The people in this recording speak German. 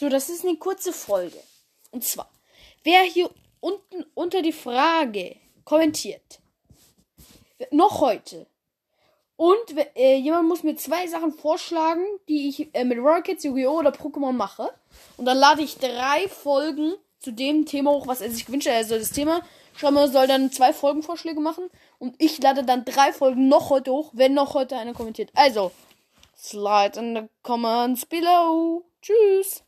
So, das ist eine kurze Folge. Und zwar, wer hier unten unter die Frage kommentiert, noch heute, und äh, jemand muss mir zwei Sachen vorschlagen, die ich äh, mit Rockets, Yu-Gi-Oh! oder Pokémon mache. Und dann lade ich drei Folgen zu dem Thema hoch, was er sich gewünscht hat. Also das Thema, Schreiber soll dann zwei Folgenvorschläge machen. Und ich lade dann drei Folgen noch heute hoch, wenn noch heute einer kommentiert. Also, slide in the comments below. Tschüss.